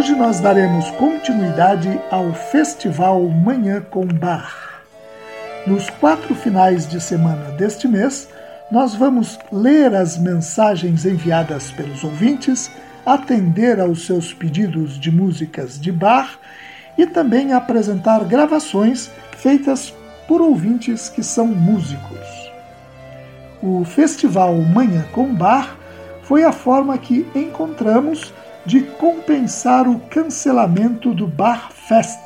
Hoje nós daremos continuidade ao Festival Manhã com Bar. Nos quatro finais de semana deste mês, nós vamos ler as mensagens enviadas pelos ouvintes, atender aos seus pedidos de músicas de bar e também apresentar gravações feitas por ouvintes que são músicos. O Festival Manhã com Bar foi a forma que encontramos de compensar o cancelamento do Bar Fest,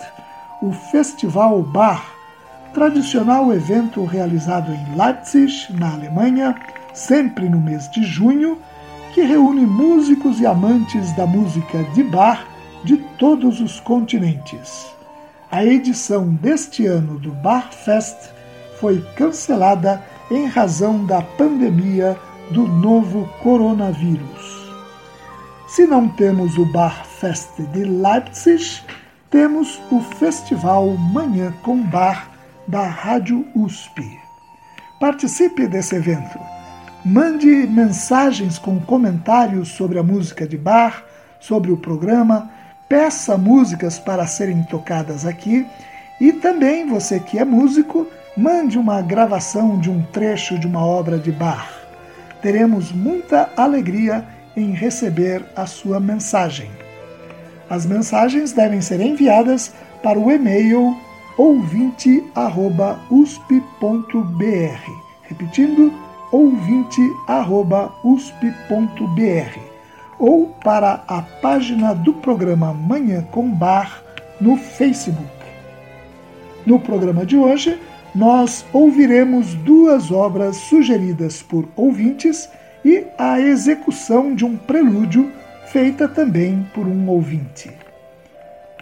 o Festival Bar, tradicional evento realizado em Leipzig, na Alemanha, sempre no mês de junho, que reúne músicos e amantes da música de bar de todos os continentes. A edição deste ano do Bar Fest foi cancelada em razão da pandemia do novo coronavírus. Se não temos o Bar Fest de Leipzig, temos o Festival Manhã com Bar da Rádio USP. Participe desse evento. Mande mensagens com comentários sobre a música de bar, sobre o programa, peça músicas para serem tocadas aqui e também você que é músico, mande uma gravação de um trecho de uma obra de bar. Teremos muita alegria em receber a sua mensagem. As mensagens devem ser enviadas para o e-mail ouvinte@usp.br. Repetindo, ouvinte@usp.br ou para a página do programa Manhã com Bar no Facebook. No programa de hoje, nós ouviremos duas obras sugeridas por ouvintes e a execução de um prelúdio feita também por um ouvinte.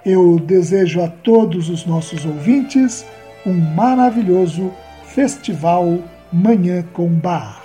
Eu desejo a todos os nossos ouvintes um maravilhoso Festival Manhã com Bar.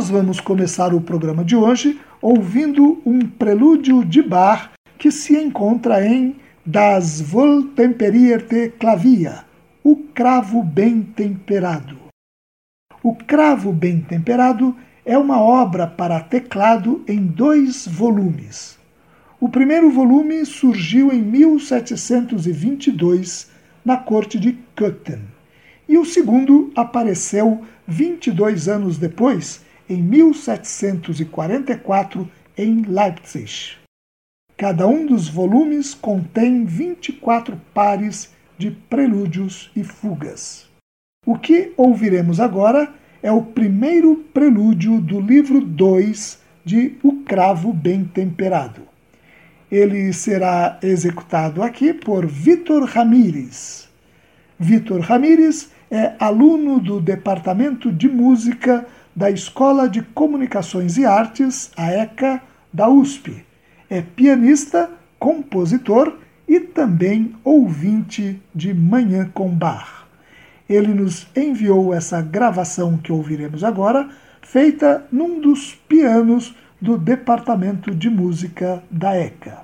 Nós vamos começar o programa de hoje ouvindo um prelúdio de bar que se encontra em Das Wohltemperierte Clavia, o cravo bem temperado. O cravo bem temperado é uma obra para teclado em dois volumes. O primeiro volume surgiu em 1722 na corte de Köthen e o segundo apareceu 22 anos depois em 1744 em Leipzig. Cada um dos volumes contém 24 pares de prelúdios e fugas. O que ouviremos agora é o primeiro prelúdio do livro 2 de O Cravo Bem Temperado. Ele será executado aqui por Vitor Ramírez. Vitor Ramírez é aluno do Departamento de Música da Escola de Comunicações e Artes, a ECA, da USP. É pianista, compositor e também ouvinte de Manhã com Bar. Ele nos enviou essa gravação que ouviremos agora, feita num dos pianos do Departamento de Música da ECA.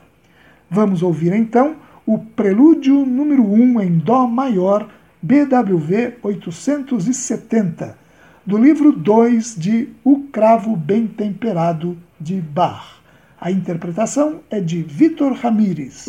Vamos ouvir então o Prelúdio número 1 em Dó maior, BWV 870, do livro 2 de O Cravo Bem Temperado de Bach. A interpretação é de Vitor Ramírez.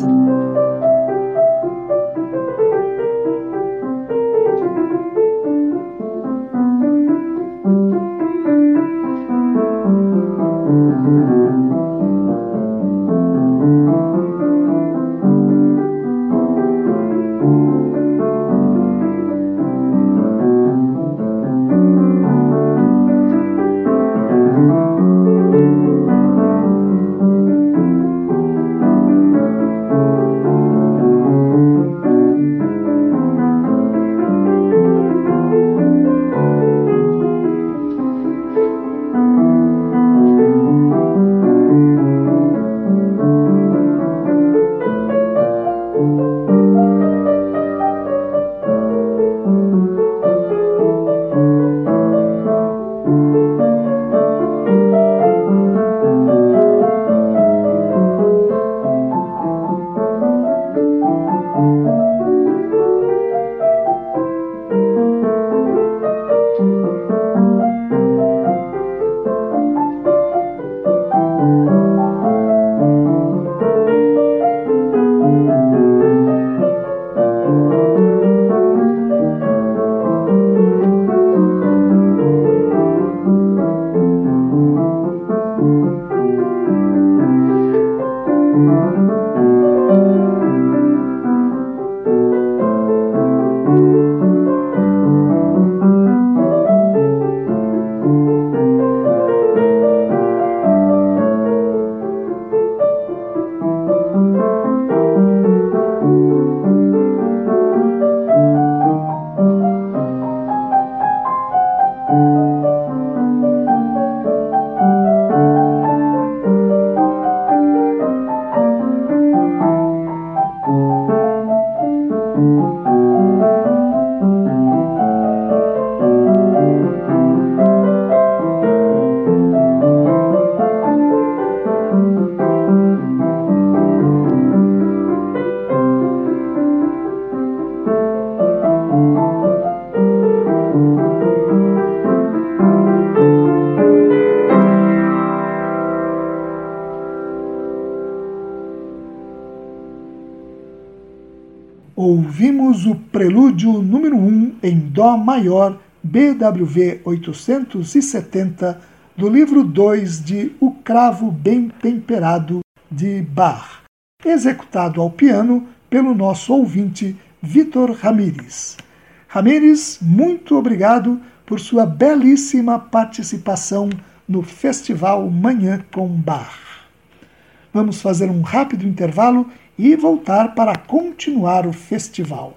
Maior, BWV 870, do livro 2 de O Cravo Bem Temperado, de Bach, executado ao piano pelo nosso ouvinte Vitor Ramírez. Ramírez, muito obrigado por sua belíssima participação no Festival Manhã com Bach. Vamos fazer um rápido intervalo e voltar para continuar o festival.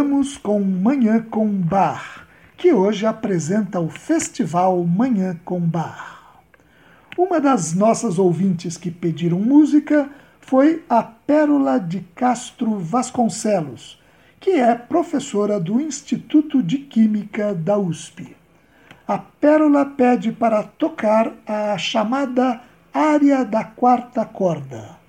Voltamos com Manhã com Bar, que hoje apresenta o Festival Manhã com Bar. Uma das nossas ouvintes que pediram música foi a Pérola de Castro Vasconcelos, que é professora do Instituto de Química da USP. A Pérola pede para tocar a chamada área da quarta corda.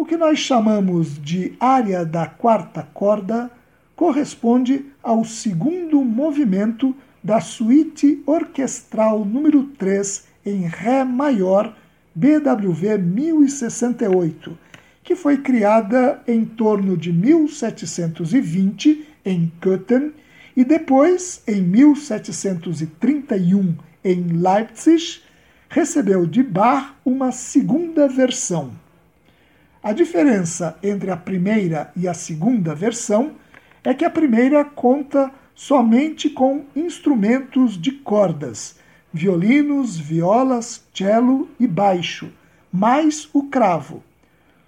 O que nós chamamos de área da quarta corda corresponde ao segundo movimento da suíte orquestral número 3 em Ré maior, BWV 1068, que foi criada em torno de 1720 em Köthen e depois, em 1731, em Leipzig, recebeu de Bach uma segunda versão. A diferença entre a primeira e a segunda versão é que a primeira conta somente com instrumentos de cordas, violinos, violas, cello e baixo, mais o cravo.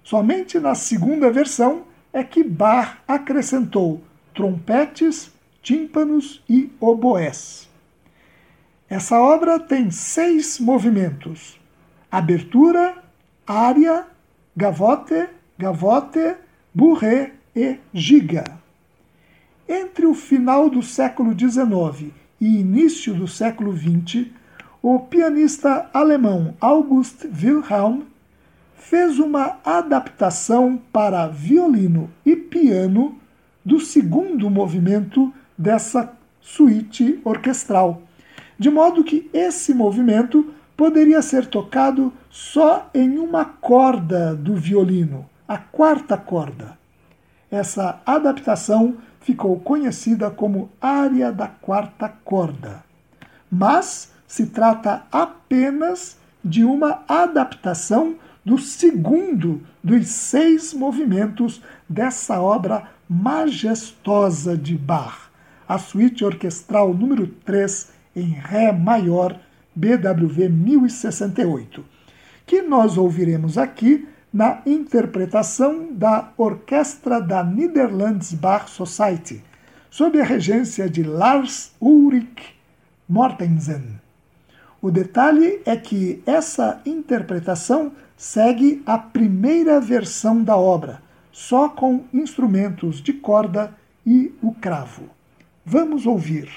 Somente na segunda versão é que Bach acrescentou trompetes, tímpanos e oboés. Essa obra tem seis movimentos: abertura, área, gavote, gavote, bourrée e giga. Entre o final do século XIX e início do século XX, o pianista alemão August Wilhelm fez uma adaptação para violino e piano do segundo movimento dessa suíte orquestral, de modo que esse movimento poderia ser tocado só em uma corda do violino, a quarta corda. Essa adaptação ficou conhecida como área da quarta corda. Mas se trata apenas de uma adaptação do segundo dos seis movimentos dessa obra majestosa de Bach, a suíte orquestral número 3 em Ré maior, BWV 1068, que nós ouviremos aqui na interpretação da Orquestra da Netherlands Bach Society, sob a regência de Lars Ulrich Mortensen. O detalhe é que essa interpretação segue a primeira versão da obra, só com instrumentos de corda e o cravo. Vamos ouvir.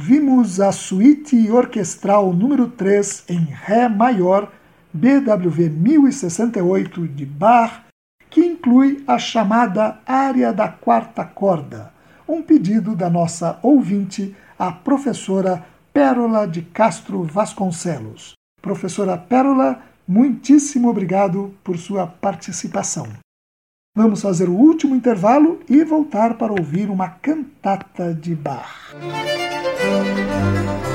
Ouvimos a suíte orquestral número 3 em Ré maior, BWV 1068 de Bach, que inclui a chamada área da quarta corda, um pedido da nossa ouvinte, a professora Pérola de Castro Vasconcelos. Professora Pérola, muitíssimo obrigado por sua participação. Vamos fazer o último intervalo e voltar para ouvir uma cantata de Bach.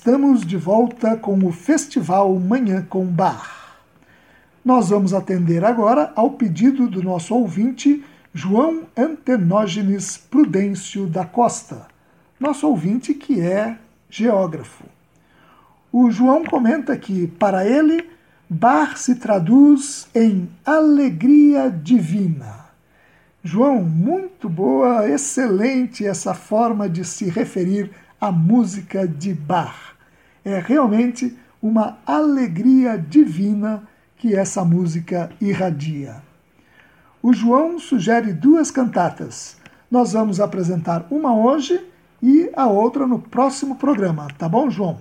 Estamos de volta com o Festival Manhã com Bar. Nós vamos atender agora ao pedido do nosso ouvinte João Antenógenes Prudêncio da Costa, nosso ouvinte que é geógrafo. O João comenta que, para ele, bar se traduz em alegria divina. João, muito boa, excelente essa forma de se referir à música de bar. É realmente uma alegria divina que essa música irradia. O João sugere duas cantatas. Nós vamos apresentar uma hoje e a outra no próximo programa, tá bom, João?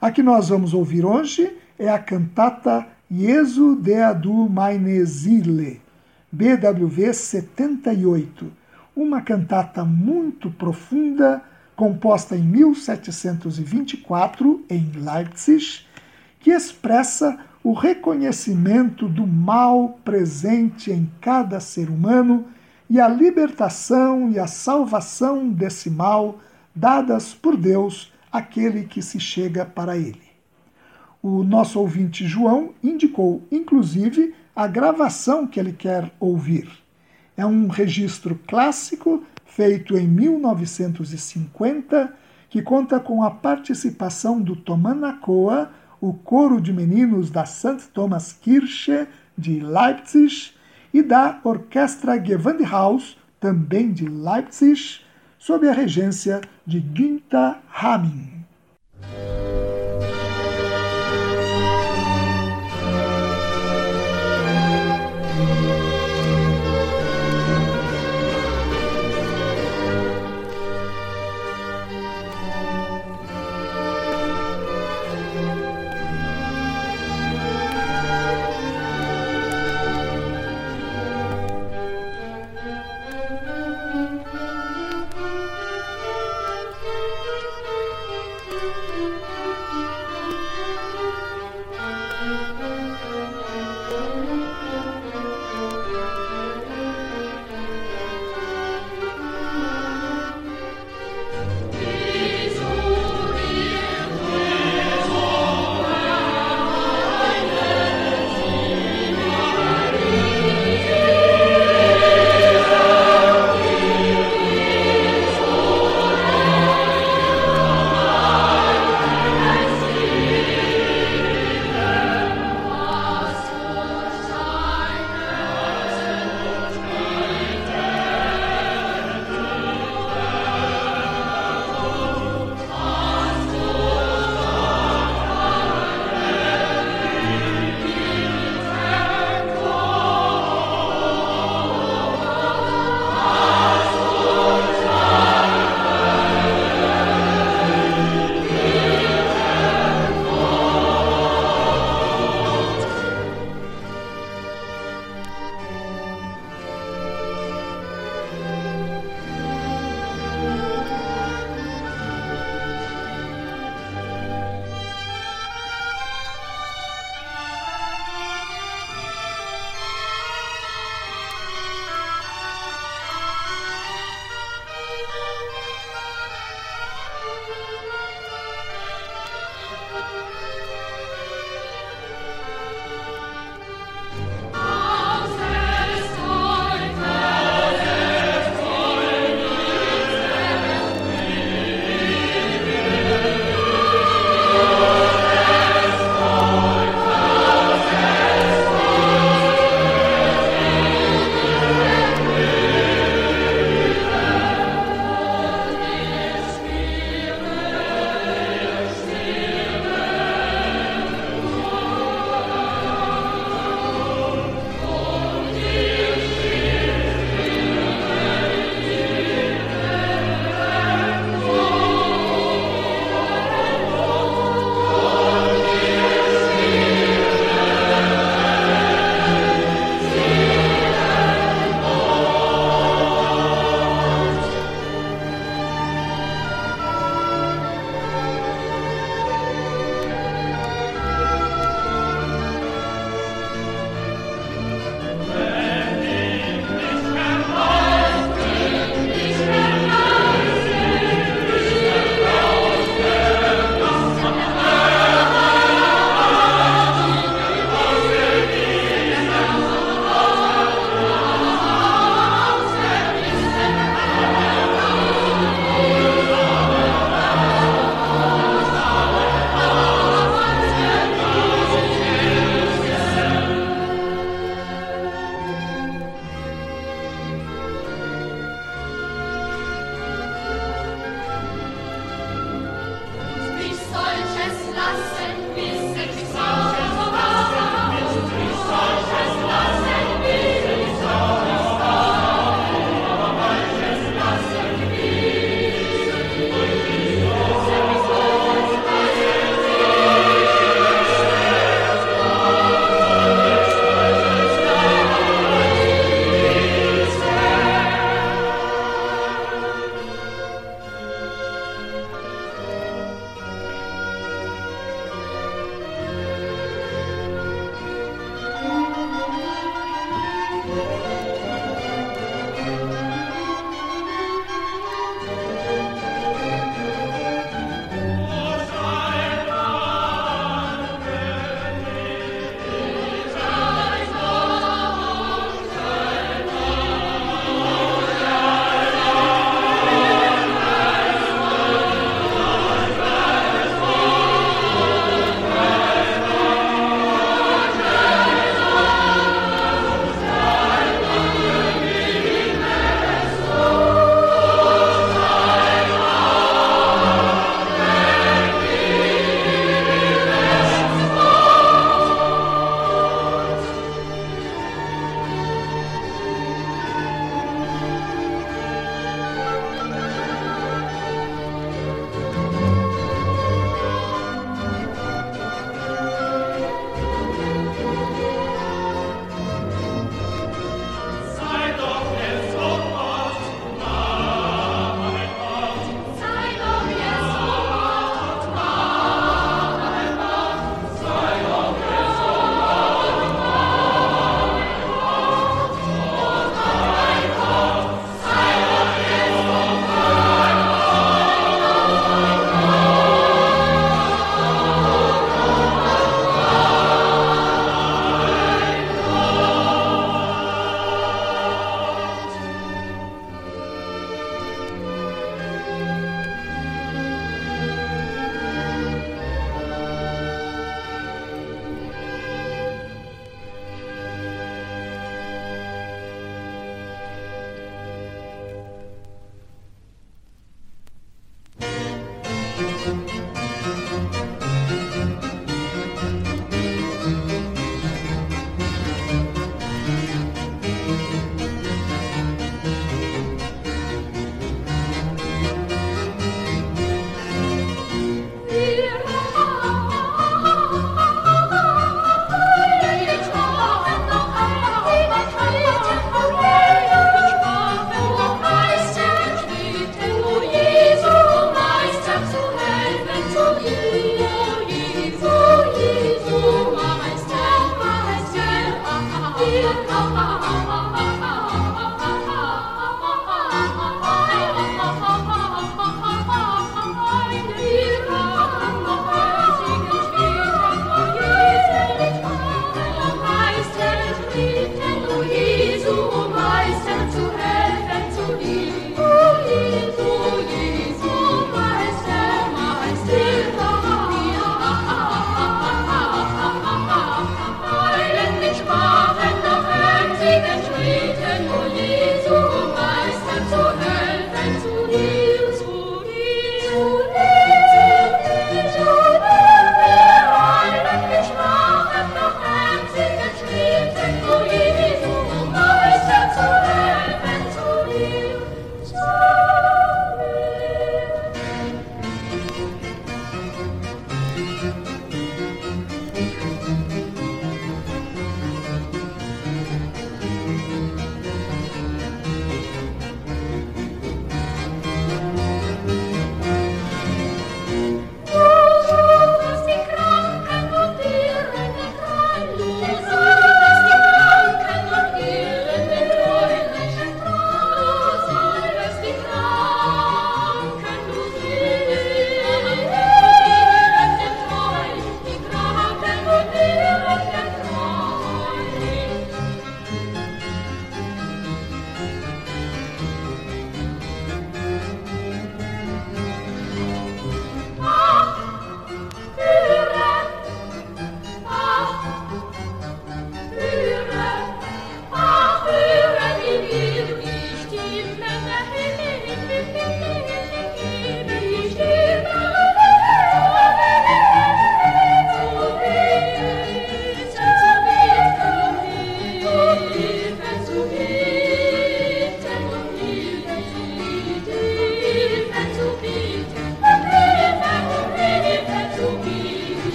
A que nós vamos ouvir hoje é a cantata Jesu Deadu meine BWV 78, uma cantata muito profunda, composta em 1724 em Leipzig, que expressa o reconhecimento do mal presente em cada ser humano e a libertação e a salvação desse mal dadas por Deus àquele que se chega para ele. O nosso ouvinte João indicou, inclusive, a gravação que ele quer ouvir. É um registro clássico feito em 1950 que conta com a participação do Tomanacoa o coro de meninos da St. Thomas Kirche de Leipzig e da Orquestra Gewandhaus, também de Leipzig, sob a regência de Günther Hamming.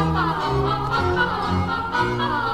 Ha ha ha ha ha ha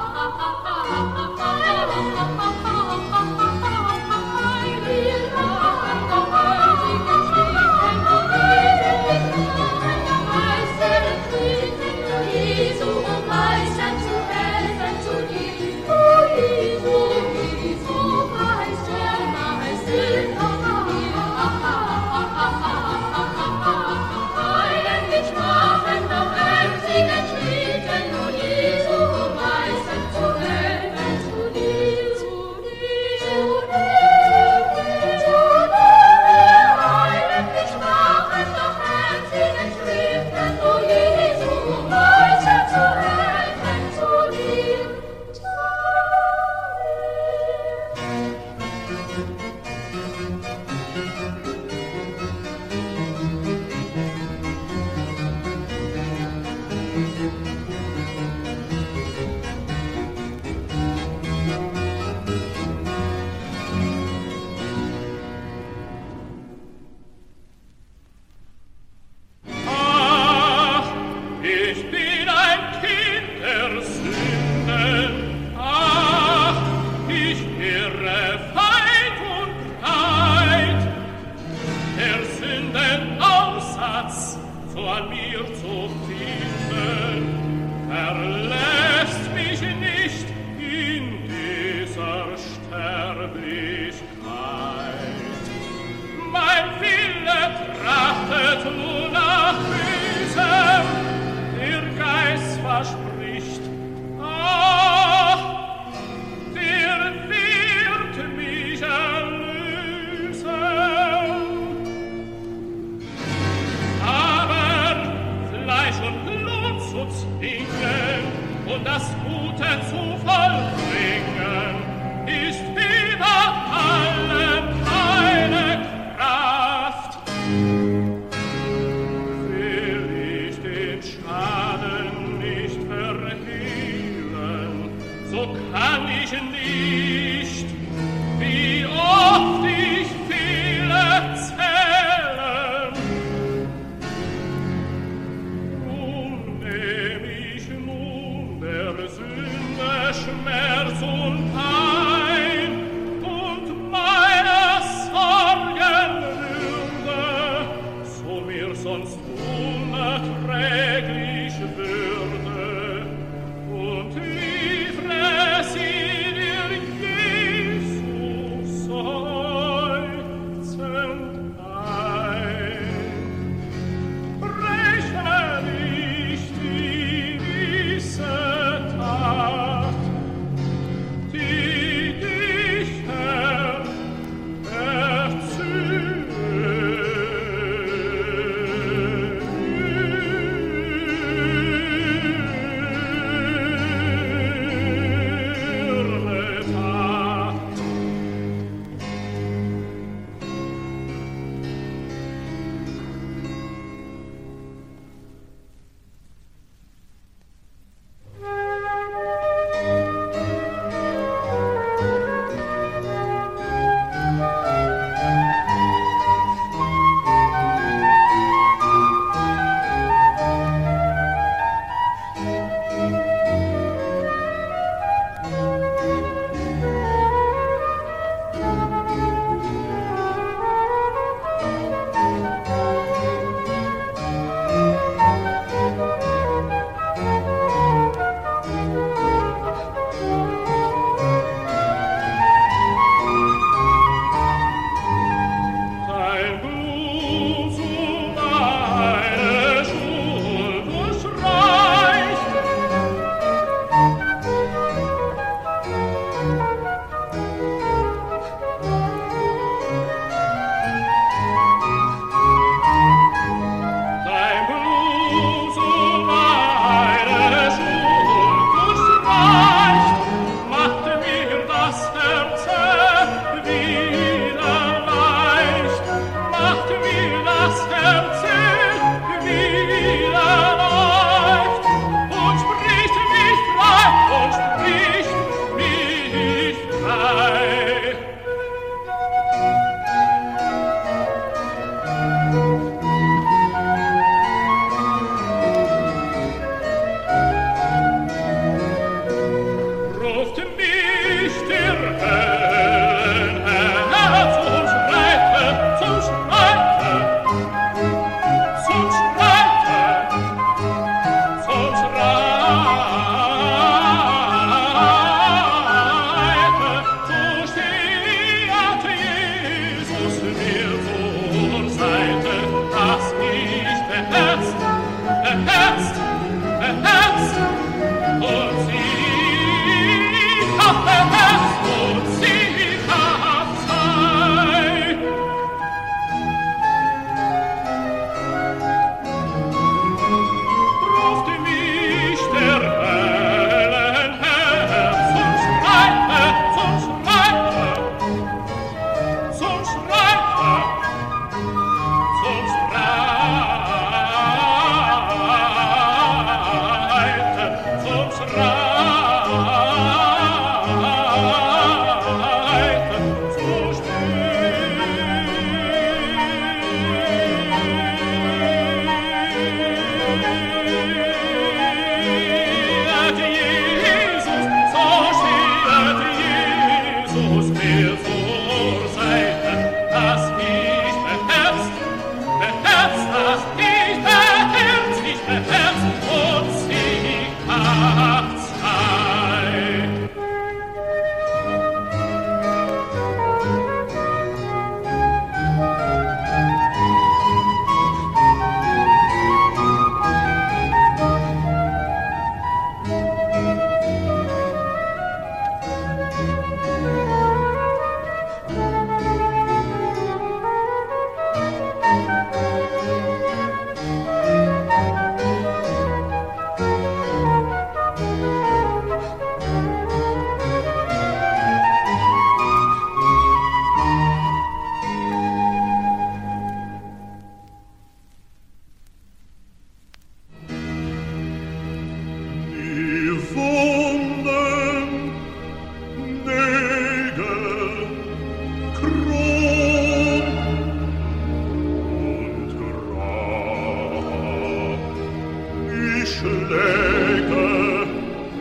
schläge,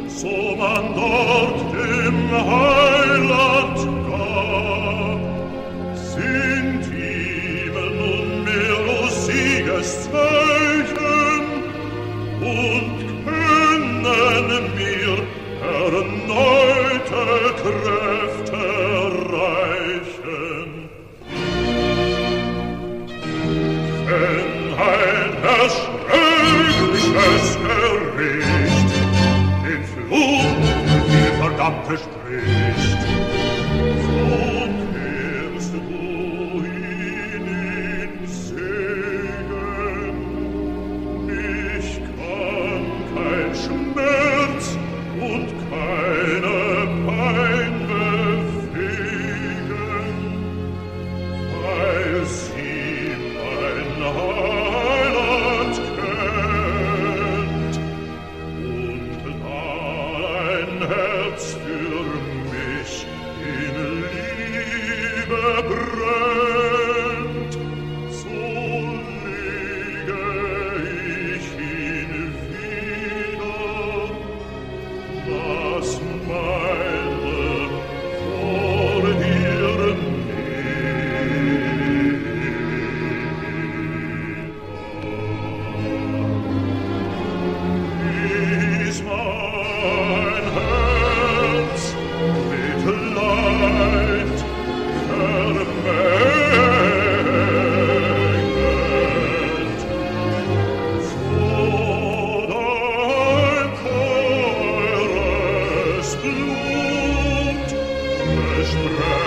so man dort dem Heiland gab, sind ihm nunmehr Siegeszeichen und können mir erneute Kräfte Stammtisch sprechen.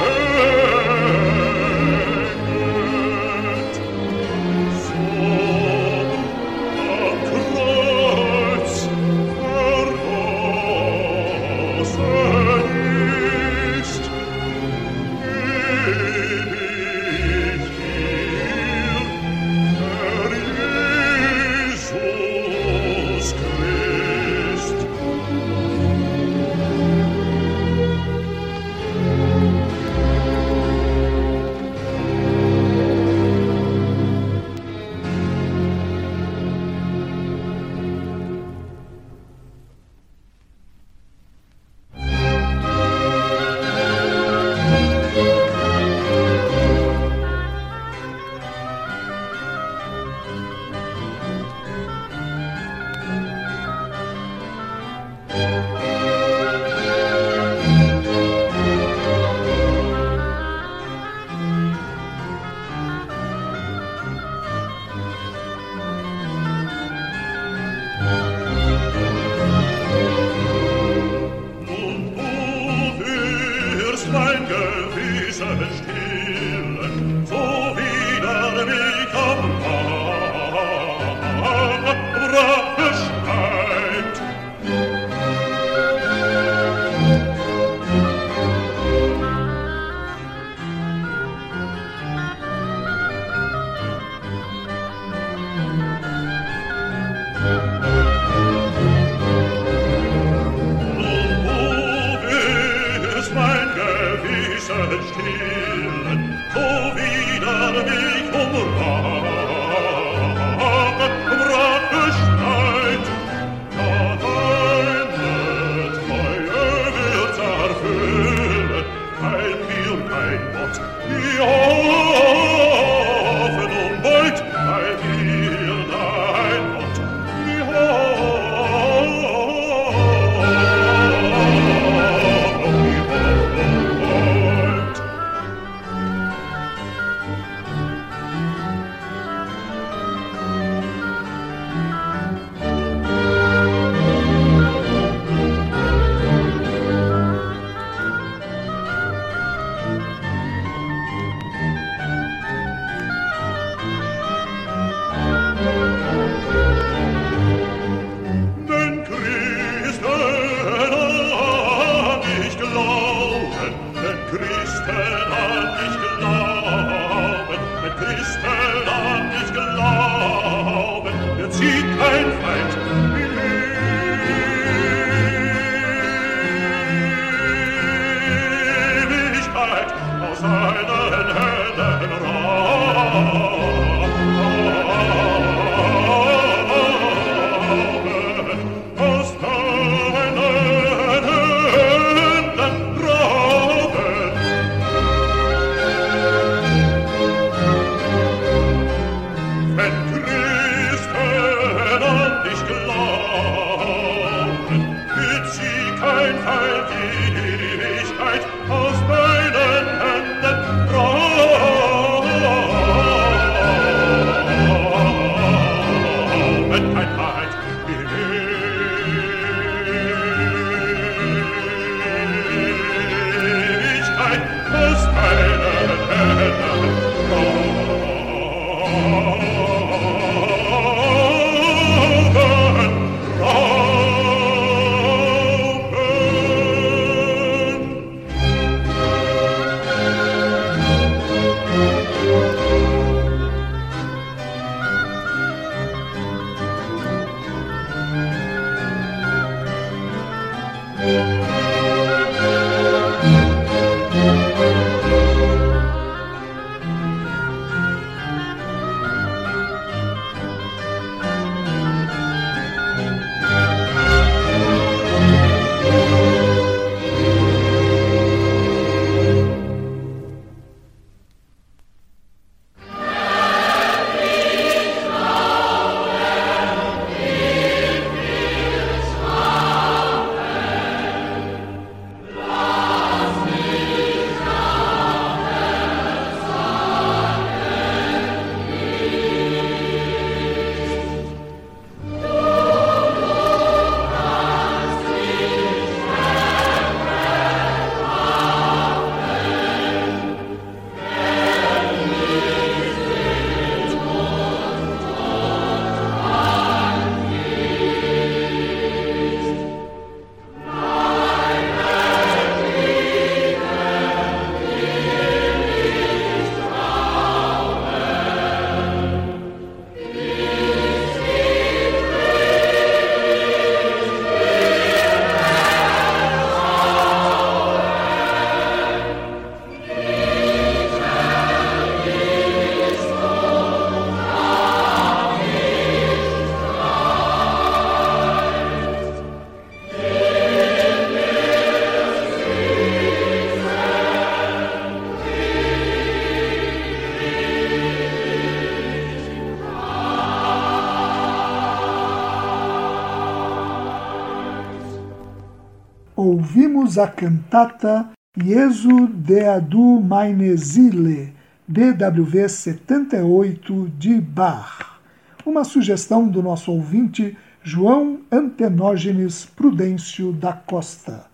A cantata Jesu Deadu Meine Seele, BWV 78 de Bach. Uma sugestão do nosso ouvinte João Antenógenes Prudêncio da Costa.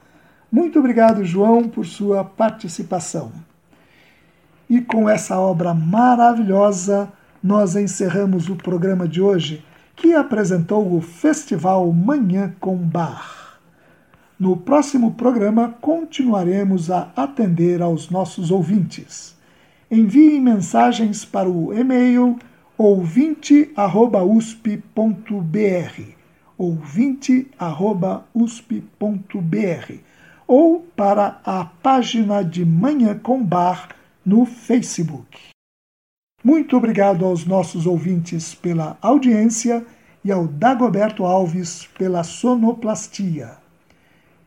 Muito obrigado, João, por sua participação. E com essa obra maravilhosa, nós encerramos o programa de hoje, que apresentou o Festival Manhã com Bar. No próximo programa, continuaremos a atender aos nossos ouvintes. Enviem mensagens para o e-mail ouvinte.usp.br ouvinte.usp.br ou para a página de Manhã com Bar no Facebook. Muito obrigado aos nossos ouvintes pela audiência e ao Dagoberto Alves pela sonoplastia.